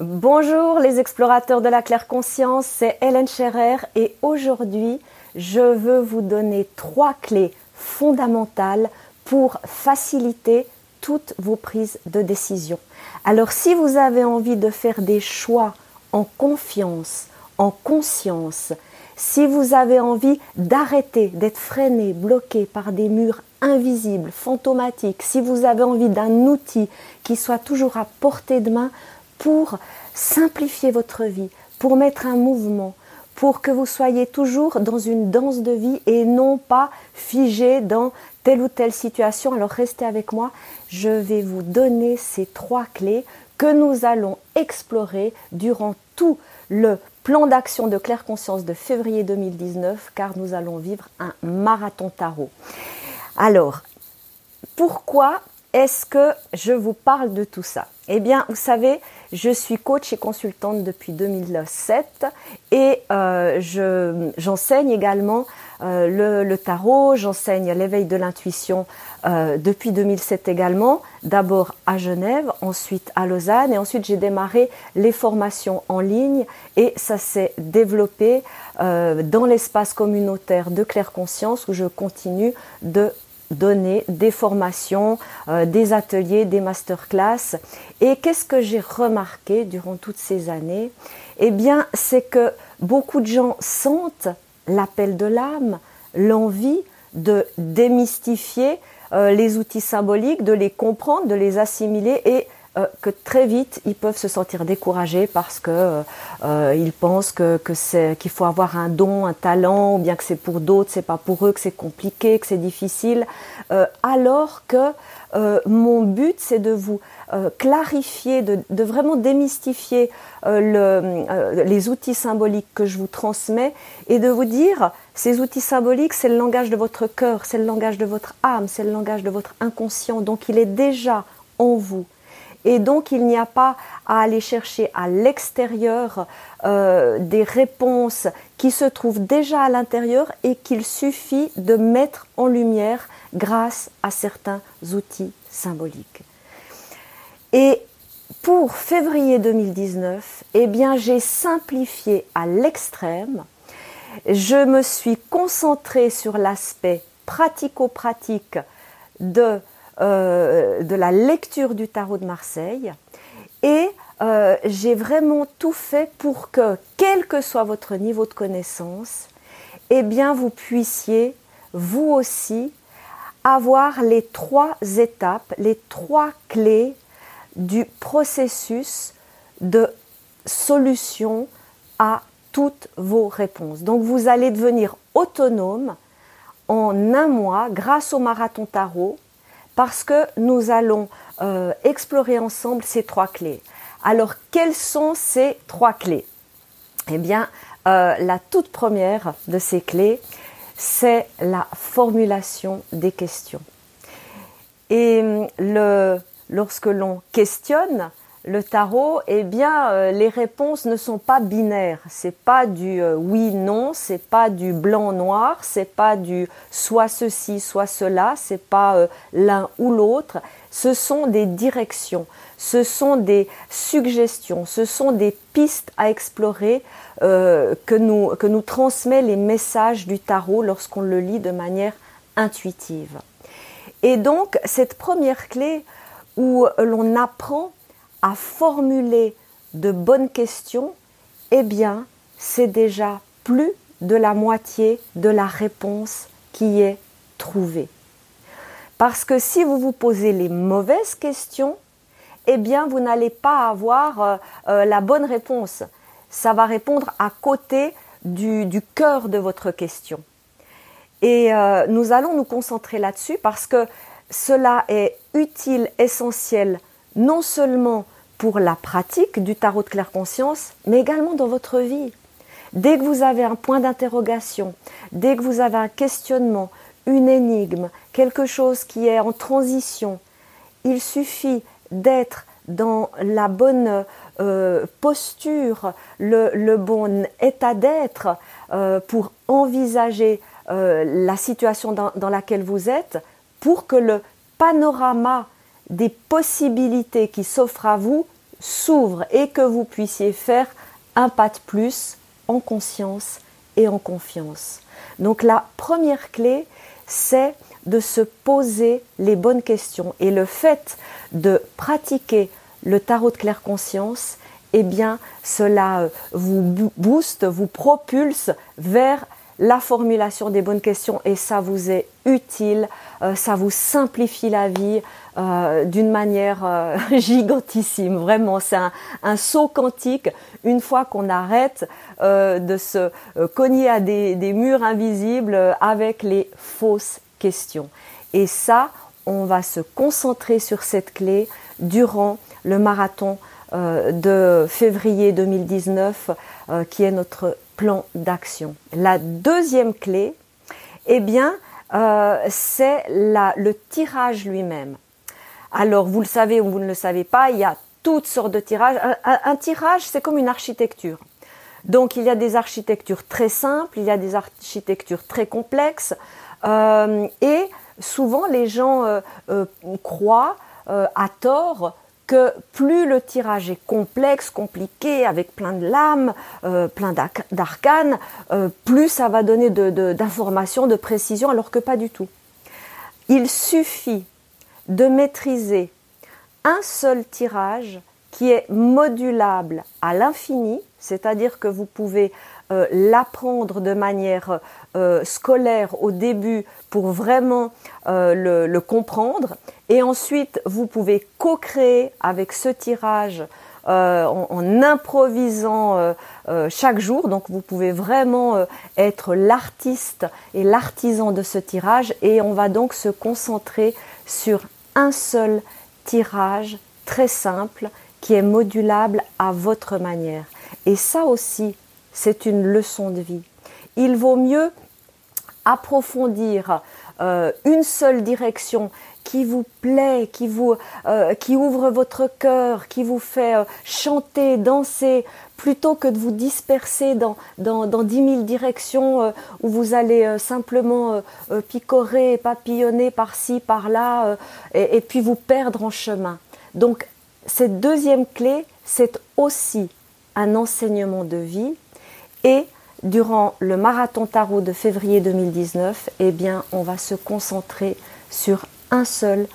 Bonjour les explorateurs de la claire conscience, c'est Hélène Scherer et aujourd'hui je veux vous donner trois clés fondamentales pour faciliter toutes vos prises de décision. Alors si vous avez envie de faire des choix en confiance, en conscience, si vous avez envie d'arrêter d'être freiné, bloqué par des murs invisibles, fantomatiques, si vous avez envie d'un outil qui soit toujours à portée de main pour simplifier votre vie, pour mettre un mouvement, pour que vous soyez toujours dans une danse de vie et non pas figé dans telle ou telle situation. Alors restez avec moi, je vais vous donner ces trois clés que nous allons explorer durant tout le plan d'action de claire conscience de février 2019 car nous allons vivre un marathon tarot. Alors, pourquoi est-ce que je vous parle de tout ça? Eh bien, vous savez, je suis coach et consultante depuis 2007 et euh, j'enseigne également euh, le, tarot, j'enseigne l'éveil de l'intuition euh, depuis 2007 également, d'abord à Genève, ensuite à Lausanne et ensuite j'ai démarré les formations en ligne et ça s'est développé dans l'espace communautaire de Claire Conscience où je continue de donner des formations, euh, des ateliers, des masterclass. Et qu'est-ce que j'ai remarqué durant toutes ces années? Eh bien, c'est que beaucoup de gens sentent l'appel de l'âme, l'envie de démystifier euh, les outils symboliques, de les comprendre, de les assimiler et euh, que très vite ils peuvent se sentir découragés parce que euh, euh, ils pensent que, que qu'il faut avoir un don, un talent, ou bien que c'est pour d'autres, c'est pas pour eux, que c'est compliqué, que c'est difficile, alors que mon but c'est de vous clarifier, de, vraiment démystifier le, les outils symboliques que je vous transmets et de vous dire ces outils symboliques c'est le langage de votre cœur, c'est le langage de votre âme, c'est le langage de votre inconscient, donc il est déjà en vous. Et donc, il n'y a pas à aller chercher à l'extérieur euh, des réponses qui se trouvent déjà à l'intérieur et qu'il suffit de mettre en lumière grâce à certains outils symboliques. Et pour février 2019, eh bien, j'ai simplifié à l'extrême. Je me suis concentrée sur l'aspect pratico-pratique de euh, de la lecture du tarot de Marseille et euh, j'ai vraiment tout fait pour que, quel que soit votre niveau de connaissance, eh bien vous puissiez vous aussi avoir les trois étapes, les trois clés du processus de solution à toutes vos réponses. Donc vous allez devenir autonome en un mois grâce au marathon tarot parce que nous allons euh, explorer ensemble ces trois clés. Alors, quelles sont ces trois clés? Eh bien, euh, la toute première de ces clés, c'est la formulation des questions. Et le, lorsque l'on questionne, le tarot, eh bien, euh, les réponses ne sont pas binaires. C'est pas du euh, oui non, c'est pas du blanc noir, c'est pas du soit ceci, soit cela, c'est pas euh, l'un ou l'autre. Ce sont des directions, ce sont des suggestions, ce sont des pistes à explorer que nous que nous transmet les messages du tarot lorsqu'on le lit de manière intuitive. Et donc cette première clé où l'on apprend à formuler de bonnes questions, eh bien, c'est déjà plus de la moitié de la réponse qui est trouvée. Parce que si vous vous posez les mauvaises questions, eh bien, vous n'allez pas avoir euh, euh, la bonne réponse. Ça va répondre à côté du, cœur de votre question. Et euh, nous allons nous concentrer là-dessus parce que cela est utile, essentiel, non seulement pour la pratique du tarot de claire conscience, mais également dans votre vie. Dès que vous avez un point d'interrogation, dès que vous avez un questionnement, une énigme, quelque chose qui est en transition, il suffit d'être dans la bonne euh, posture, le, bon état d'être euh, pour envisager euh, la situation dans laquelle vous êtes, pour que le panorama des possibilités qui s'offrent à vous s'ouvre et que vous puissiez faire un pas de plus en conscience et en confiance. Donc la première clé, c'est de se poser les bonnes questions. Et le fait de pratiquer le tarot de claire conscience, eh bien, cela euh, vous booste, vous propulse vers la formulation des bonnes questions et ça vous est utile, euh, ça vous simplifie la vie euh, d'une manière gigantissime. Vraiment, c'est un, saut quantique une fois qu'on arrête de se cogner à des, murs invisibles avec les fausses questions. Et ça, on va se concentrer sur cette clé durant le marathon euh, de février 2019 euh, qui est notre plan d'action. La deuxième clé, eh bien, euh, c'est le tirage lui-même. Alors, vous le savez ou vous ne le savez pas, il y a toutes sortes de tirages. Un, tirage, c'est comme une architecture. Donc, il y a des architectures très simples, il y a des architectures très complexes, et souvent les gens croient à tort que plus le tirage est complexe, compliqué, avec plein de lames, euh, plein d'arcanes, euh, plus ça va donner d'informations, de, de précision, alors que pas du tout. Il suffit de maîtriser un seul tirage qui est modulable à l'infini, c'est-à-dire que vous pouvez euh, l'apprendre de manière scolaire au début pour vraiment le, comprendre, et ensuite, vous pouvez co-créer avec ce tirage euh, en, improvisant euh, euh, chaque jour. Donc vous pouvez vraiment être l'artiste et l'artisan de ce tirage. Et on va donc se concentrer sur un seul tirage très simple qui est modulable à votre manière. Et ça aussi, c'est une leçon de vie. Il vaut mieux approfondir une seule direction qui vous plaît, qui vous euh, qui ouvre votre cœur, qui vous fait euh, chanter, danser, plutôt que de vous disperser dans dans, dans dix mille directions euh, où vous allez simplement picorer, papillonner par-ci, par-là, et, et puis vous perdre en chemin. Donc cette deuxième clé, c'est aussi un enseignement de vie et durant le marathon tarot de février 2019, eh bien, on va se concentrer sur un seul,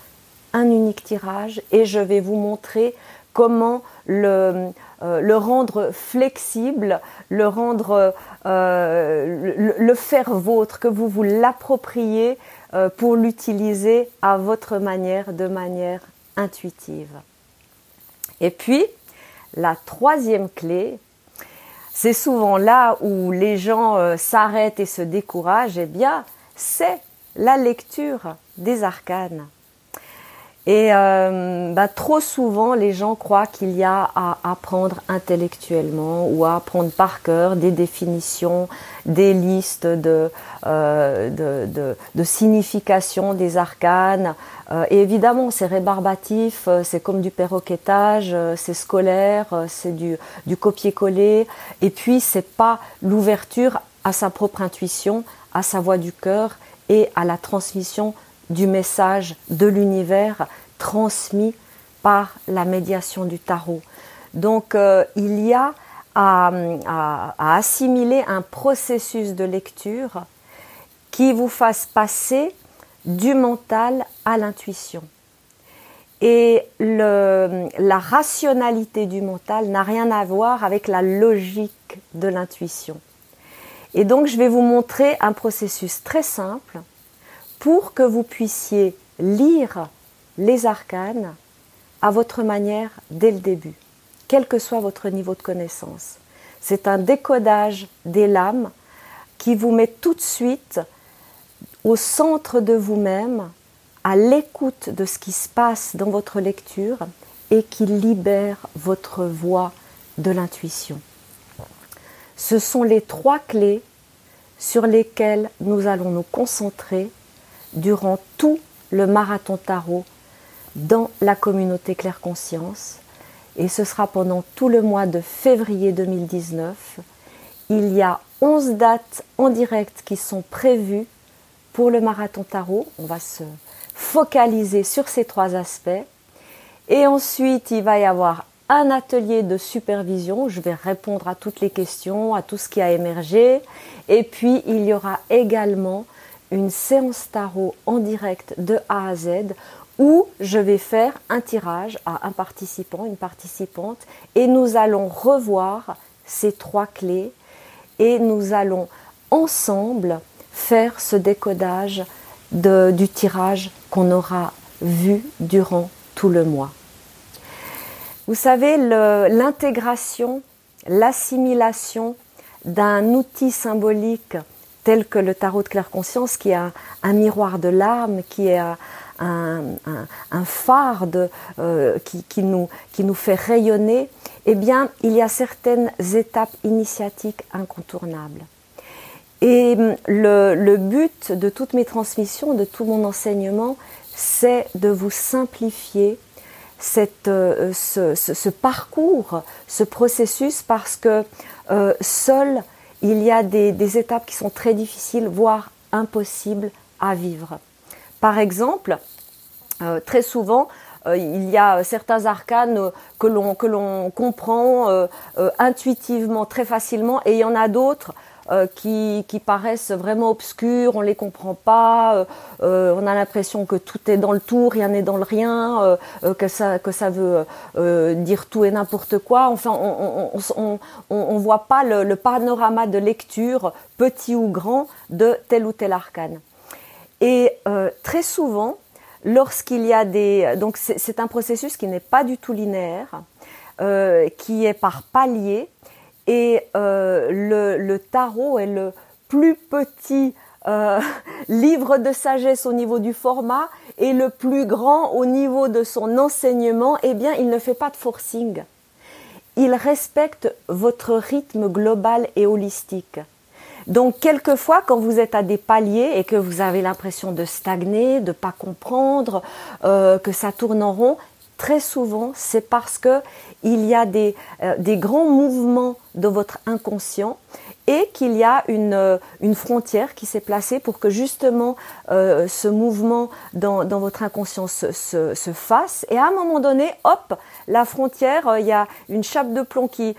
un unique tirage et je vais vous montrer comment le, euh, rendre flexible, le rendre, euh, le, faire vôtre, que vous vous l'appropriez euh, pour l'utiliser à votre manière, de manière intuitive. Et puis, la troisième clé, c'est souvent là où les gens s'arrêtent et se découragent, eh bien, c'est la lecture des arcanes. Et euh, bah, trop souvent, les gens croient qu'il y a à apprendre intellectuellement ou à apprendre par cœur des définitions, des listes de, euh, de, signification des arcanes. Euh, et évidemment, c'est rébarbatif, c'est comme du perroquetage, c'est scolaire, c'est du, du copier-coller. Et puis, c'est pas l'ouverture à sa propre intuition, à sa voix du cœur et à la transmission du message de l'univers transmis par la médiation du tarot. Donc euh, il y a à, assimiler un processus de lecture qui vous fasse passer du mental à l'intuition. Et la rationalité du mental n'a rien à voir avec la logique de l'intuition. Et donc je vais vous montrer un processus très simple pour que vous puissiez lire les arcanes à votre manière dès le début, quel que soit votre niveau de connaissance. C'est un décodage des lames qui vous met tout de suite au centre de vous-même, à l'écoute de ce qui se passe dans votre lecture et qui libère votre voix de l'intuition. Ce sont les trois clés sur lesquelles nous allons nous concentrer durant tout le marathon tarot dans la communauté Claire Conscience. Et ce sera pendant tout le mois de février 2019. Il y a 11 dates en direct qui sont prévues pour le marathon tarot. On va se focaliser sur ces trois aspects. Et ensuite, il va y avoir un atelier de supervision. Je vais répondre à toutes les questions, à tout ce qui a émergé. Et puis, il y aura également une séance tarot en direct de A à Z où je vais faire un tirage à un participant, une participante, et nous allons revoir ces trois clés et nous allons ensemble faire ce décodage du tirage qu'on aura vu durant tout le mois. Vous savez, l'intégration, l'assimilation d'un outil symbolique tel que le tarot de claire conscience, qui est un, miroir de l'âme, qui est un, phare euh, qui, nous, qui nous fait rayonner, eh bien, il y a certaines étapes initiatiques incontournables. Et hum, le, but de toutes mes transmissions, de tout mon enseignement, c'est de vous simplifier euh, ce, parcours, ce processus, parce que euh, seul, il y a des, étapes qui sont très difficiles, voire impossibles à vivre. Par exemple, euh, très souvent, il y a certains arcanes que l'on comprend intuitivement très facilement et il y en a d'autres euh, qui, paraissent vraiment obscurs, on les comprend pas, euh, euh, on a l'impression que tout est dans le tout, rien n'est dans le rien, que ça que ça veut dire tout et n'importe quoi. Enfin, on on, voit pas le, le, panorama de lecture petit ou grand de tel ou tel arcane. Et très souvent, lorsqu'il y a des donc c'est un processus qui n'est pas du tout linéaire, qui est par paliers et euh, le, tarot est le plus petit euh, livre de sagesse au niveau du format et le plus grand au niveau de son enseignement, eh bien, il ne fait pas de forcing. Il respecte votre rythme global et holistique. Donc, quelquefois, quand vous êtes à des paliers et que vous avez l'impression de stagner, de pas comprendre, euh, que ça tourne en rond, très souvent, c'est parce que il y a des, euh, des grands mouvements de votre inconscient et qu'il y a une, euh, frontière qui s'est placée pour que justement euh, ce mouvement dans, votre inconscient se, se, se, fasse. Et à un moment donné, hop, la frontière, il y a une chape de plomb qui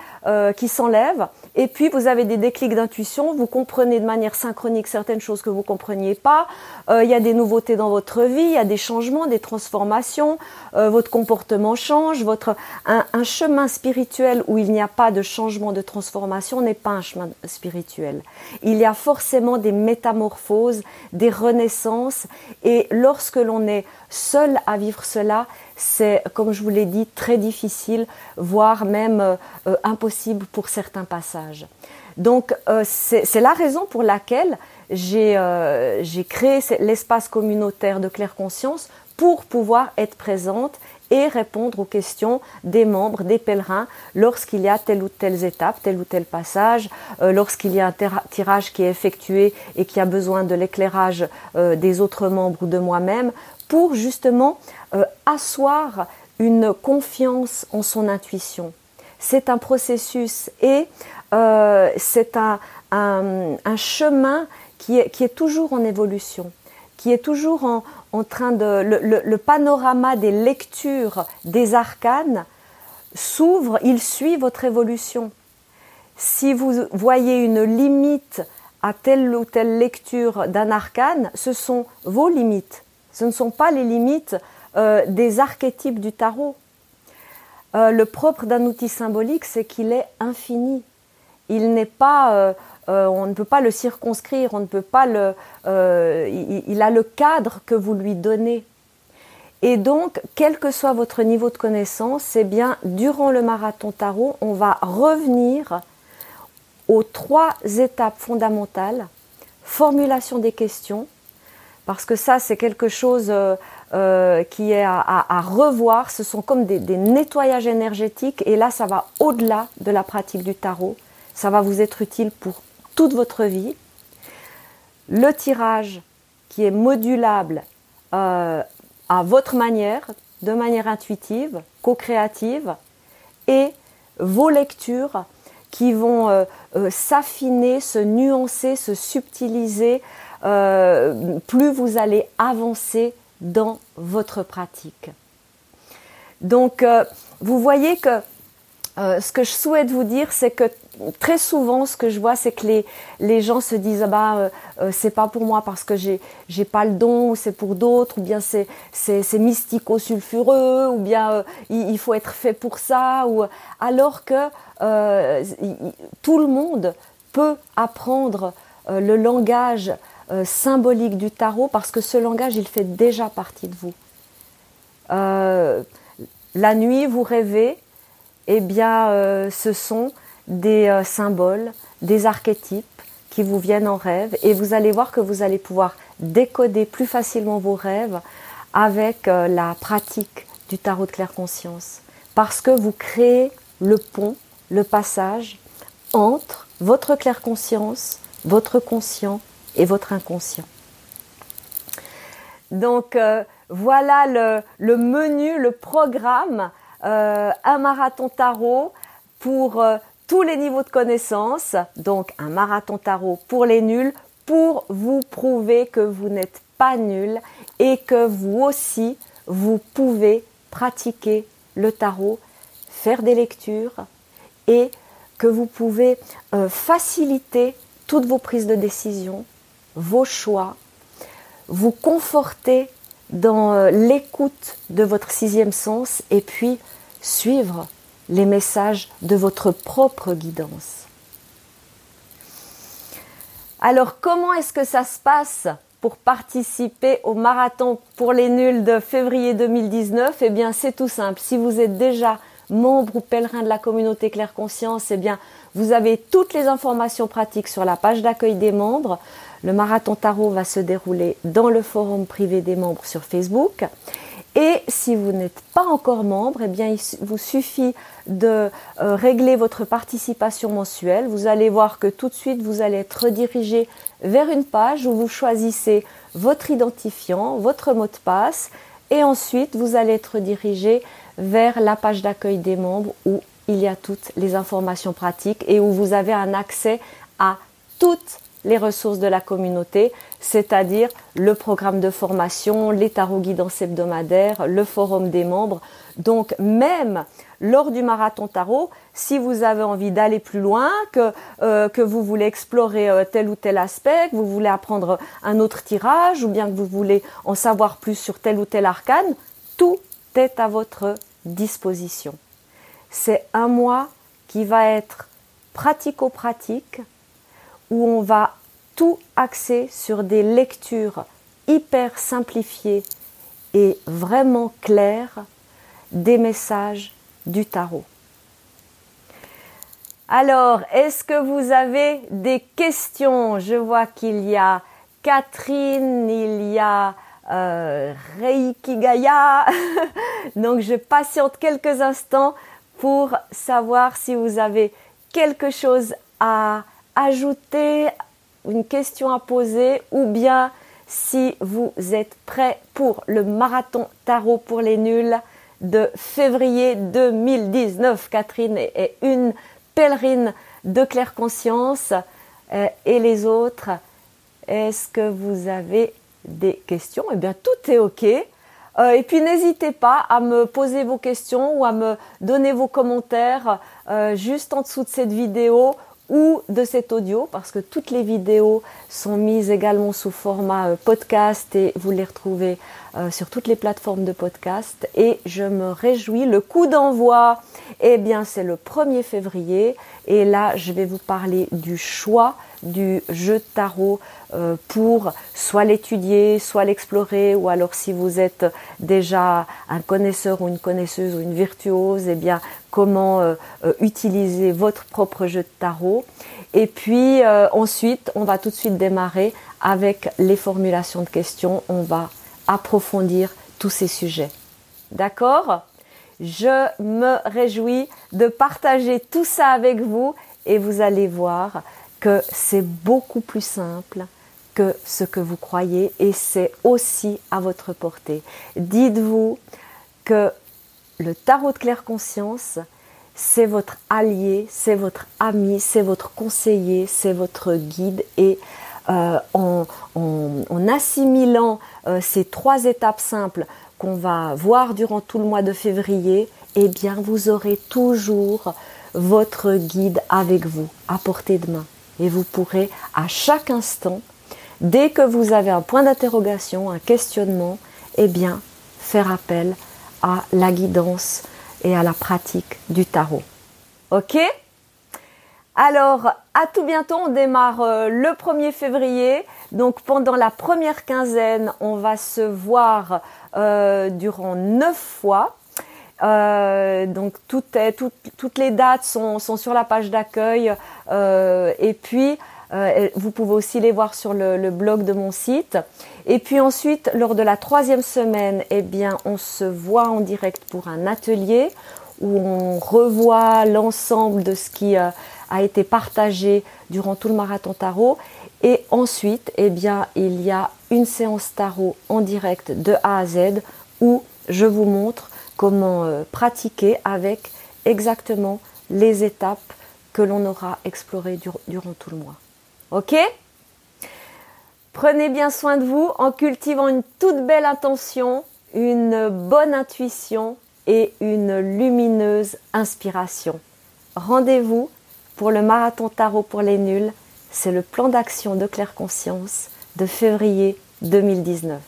s'enlève et puis vous avez des déclics d'intuition, vous comprenez de manière synchronique certaines choses que vous compreniez pas. Euh, il y a des nouveautés dans votre vie, il y a des changements, des transformations. Euh, votre comportement change. Votre un, un chemin spirituel où il n'y a pas de changement, de transformation n'est pas un chemin spirituel. Il y a forcément des métamorphoses, des renaissances. Et lorsque l'on est seul à vivre cela, c'est, comme je vous l'ai dit, très difficile, voire même euh, euh, impossible pour certains passages. Donc euh, c'est la raison pour laquelle j'ai créé l'espace communautaire de claire conscience pour pouvoir être présente et répondre aux questions des membres, des pèlerins, lorsqu'il y a telle ou telle étape, tel ou tel passage, lorsqu'il y a un tirage qui est effectué et qui a besoin de l'éclairage des autres membres ou de moi-même, pour justement euh, asseoir une confiance en son intuition. C'est un processus et euh, c'est un, chemin qui est, qui est, toujours en évolution, qui est toujours en, en train de... Le, panorama des lectures des arcanes s'ouvre, il suit votre évolution. Si vous voyez une limite à telle ou telle lecture d'un arcane, ce sont vos limites. Ce ne sont pas les limites euh, des archétypes du tarot. Euh, le propre d'un outil symbolique, c'est qu'il est infini. Il n'est pas, euh, on ne peut pas le circonscrire, on ne peut pas le, il, a le cadre que vous lui donnez. Et donc, quel que soit votre niveau de connaissance, c'est bien durant le marathon tarot, on va revenir aux trois étapes fondamentales formulation des questions, parce que ça, c'est quelque chose euh, euh, qui est à, revoir. Ce sont comme des, nettoyages énergétiques, et là, ça va au-delà de la pratique du tarot. Ça va vous être utile pour toute votre vie. Le tirage qui est modulable euh, à votre manière, de manière intuitive, co-créative, et vos lectures qui vont s'affiner, se nuancer, se subtiliser euh, plus vous allez avancer dans votre pratique. Donc, euh, vous voyez que euh, ce que je souhaite vous dire, c'est que très souvent, ce que je vois, c'est que les, les gens se disent ah bah euh, euh, c'est pas pour moi parce que j'ai j'ai pas le don, ou c'est pour d'autres, ou bien c'est c'est c'est mystico-sulfureux, ou bien il, faut être fait pour ça, ou alors que tout le monde peut apprendre le langage symbolique du tarot parce que ce langage il fait déjà partie de vous. la nuit, vous rêvez, eh bien, euh, ce sont des euh, symboles, des archétypes qui vous viennent en rêve et vous allez voir que vous allez pouvoir décoder plus facilement vos rêves avec euh, la pratique du tarot de claire conscience parce que vous créez le pont, le passage entre votre claire conscience, votre conscient et votre inconscient. Donc voilà le, menu, le programme euh, un marathon tarot pour euh, tous les niveaux de connaissances, donc un marathon tarot pour les nuls, pour vous prouver que vous n'êtes pas nul et que vous aussi, vous pouvez pratiquer le tarot, faire des lectures et que vous pouvez euh, faciliter toutes vos prises de décision, vos choix, vous conforter dans euh, l'écoute de votre sixième sens et puis suivre les messages de votre propre guidance. Alors comment est-ce que ça se passe pour participer au marathon pour les nuls de février 2019 Eh bien c'est tout simple. Si vous êtes déjà membre ou pèlerin de la communauté Claire Conscience, eh bien vous avez toutes les informations pratiques sur la page d'accueil des membres. Le marathon tarot va se dérouler dans le forum privé des membres sur Facebook. Et si vous n'êtes pas encore membre, eh bien, il vous suffit de euh, régler votre participation mensuelle. Vous allez voir que tout de suite, vous allez être redirigé vers une page où vous choisissez votre identifiant, votre mot de passe, et ensuite, vous allez être dirigé vers la page d'accueil des membres où il y a toutes les informations pratiques et où vous avez un accès à toutes les ressources de la communauté, c'est-à-dire le programme de formation, les tarots guidance hebdomadaires, le forum des membres. Donc même lors du marathon tarot, si vous avez envie d'aller plus loin, que, euh, vous voulez explorer euh, tel ou tel aspect, que vous voulez apprendre un autre tirage, ou bien que vous voulez en savoir plus sur tel ou tel arcane, tout est à votre disposition. C'est un mois qui va être pratico-pratique, où on va tout axer sur des lectures hyper simplifiées et vraiment claires des messages du tarot. Alors, est-ce que vous avez des questions? Je vois qu'il y a Catherine, il y a euh, Reiki Gaia. Donc, je patiente quelques instants pour savoir si vous avez quelque chose à ajouter, une question à poser ou bien si vous êtes prêt pour le marathon tarot pour les nuls de février 2019. Catherine est une pèlerine de claire conscience euh, et les autres, est-ce que vous avez des questions? Eh bien, tout est OK. Euh, et puis n'hésitez pas à me poser vos questions ou à me donner vos commentaires euh, juste en dessous de cette vidéo ou de cet audio parce que toutes les vidéos sont mises également sous format euh, podcast et vous les retrouvez euh, sur toutes les plateformes de podcast et je me réjouis. Le coup d'envoi, eh bien c'est le 1er février et là je vais vous parler du choix du jeu de tarot euh, pour soit l'étudier, soit l'explorer, ou alors si vous êtes déjà un connaisseur ou une connaisseuse ou une virtuose, eh bien comment euh, euh, utiliser votre propre jeu de tarot. Et puis ensuite, on va tout de suite démarrer avec les formulations de questions. On va approfondir tous ces sujets. D'accord? Je me réjouis de partager tout ça avec vous et vous allez voir que c'est beaucoup plus simple que ce que vous croyez et c'est aussi à votre portée. Dites-vous que le tarot de claire conscience, c'est votre allié, c'est votre ami, c'est votre conseiller, c'est votre guide et euh, en, assimilant euh, ces trois étapes simples qu'on va voir durant tout le mois de février, eh bien vous aurez toujours votre guide avec vous, à portée de main. Et vous pourrez à chaque instant, dès que vous avez un point d'interrogation, un questionnement, eh bien faire appel la guidance et à la pratique du tarot. Ok? Alors, à tout bientôt, on démarre euh, le 1er février. Donc pendant la première quinzaine, on va se voir euh, durant neuf fois. Euh, donc toutes les dates sont, sur la page d'accueil et puis vous pouvez aussi les voir sur le, blog de mon site. Et puis ensuite, lors de la troisième semaine, eh bien, on se voit en direct pour un atelier où on revoit l'ensemble de ce qui a été partagé durant tout le marathon tarot et ensuite, eh bien, il y a une séance tarot en direct de A à Z où je vous montre comment euh, pratiquer avec exactement les étapes que l'on aura explorées durant tout le mois. Ok? Prenez bien soin de vous en cultivant une toute belle intention, une bonne intuition et une lumineuse inspiration. Rendez-vous pour le marathon tarot pour les nuls c'est le plan d'action de Claire Conscience de février 2019.